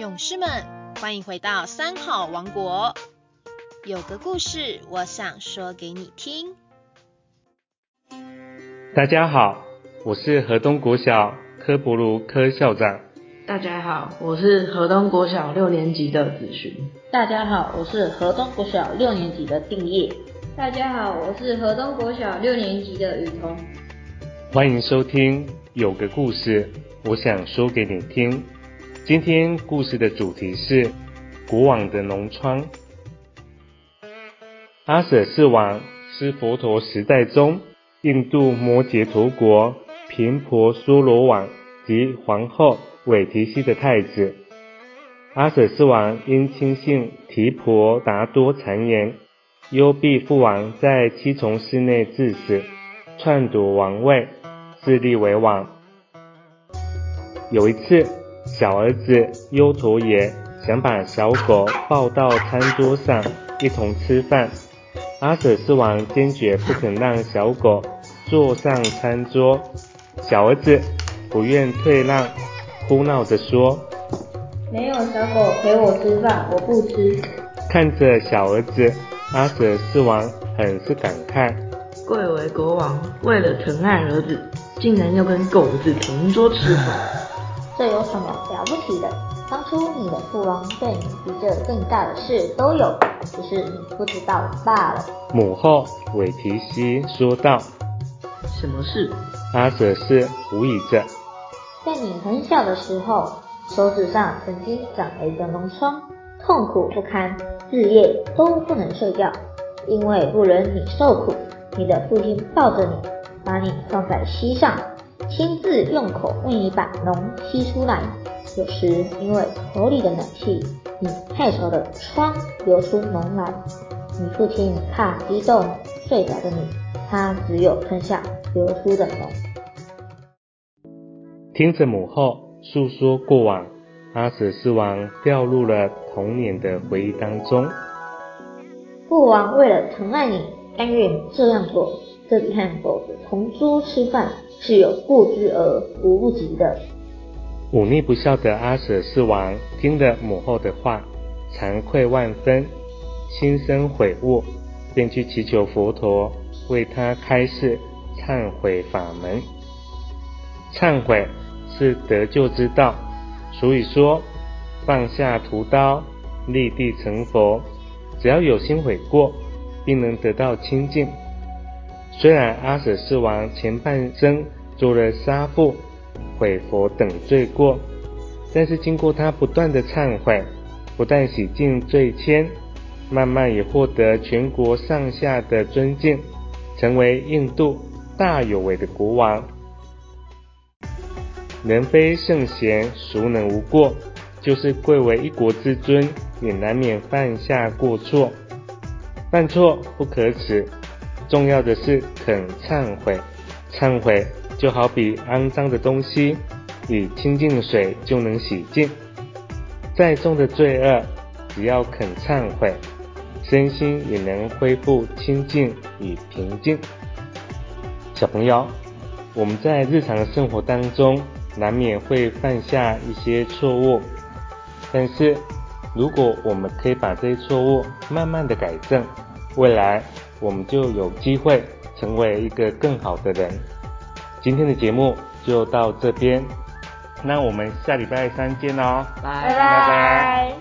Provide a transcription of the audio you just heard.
勇士们，欢迎回到三好王国。有个故事，我想说给你听。大家好，我是河东国小柯博卢科校长。大家好，我是河东国小六年级的子寻。大家好，我是河东国小六年级的定业。大家好，我是河东国小六年级的雨桐。欢迎收听《有个故事，我想说给你听》。今天故事的主题是古往的脓疮。阿舍世王是佛陀时代中印度摩羯陀国频婆娑罗王及皇后韦提希的太子。阿舍世王因亲信提婆达多谗言，幽闭父王在七重室内致死，篡夺王位，自立为王。有一次。小儿子优陀耶想把小狗抱到餐桌上一同吃饭，阿舍斯王坚决不肯让小狗坐上餐桌。小儿子不愿退让，哭闹着说：“没有小狗陪我吃饭，我不吃。”看着小儿子，阿舍斯王很是感慨：贵为国王，为了疼爱儿子，竟然要跟狗子同桌吃饭。这有什么了不起的？当初你的父王对你比这更大的事都有，只是你不知道罢了。母后韦提西说道：“什么事？”阿舍是无疑着。在你很小的时候，手指上曾经长了一个脓疮，痛苦不堪，日夜都不能睡觉，因为不忍你受苦，你的父亲抱着你，把你放在膝上。亲自用口为你把脓吸出来，有时因为口里的冷气，你太熟的疮流出脓来。你父亲怕激动睡着的你，他只有吞下流出的脓。听着母后诉说过往，阿史斯王掉入了童年的回忆当中。父王为了疼爱你，甘愿这样做。这里和狗子同桌吃饭是有过之而无不及的。忤逆不孝的阿舍斯王听了母后的话，惭愧万分，心生悔悟，便去祈求佛陀为他开示忏悔法门。忏悔是得救之道，所以说放下屠刀，立地成佛。只要有心悔过，并能得到清净。虽然阿舍世王前半生做了杀父、毁佛等罪过，但是经过他不断的忏悔，不但洗净罪愆，慢慢也获得全国上下的尊敬，成为印度大有为的国王。人非圣贤，孰能无过？就是贵为一国之尊，也难免犯下过错。犯错不可耻。重要的是肯忏悔，忏悔就好比肮脏的东西，以清净水就能洗净。再重的罪恶，只要肯忏悔，身心也能恢复清净与平静。小朋友，我们在日常生活当中难免会犯下一些错误，但是如果我们可以把这些错误慢慢的改正，未来。我们就有机会成为一个更好的人。今天的节目就到这边，那我们下礼拜三见喽，拜拜。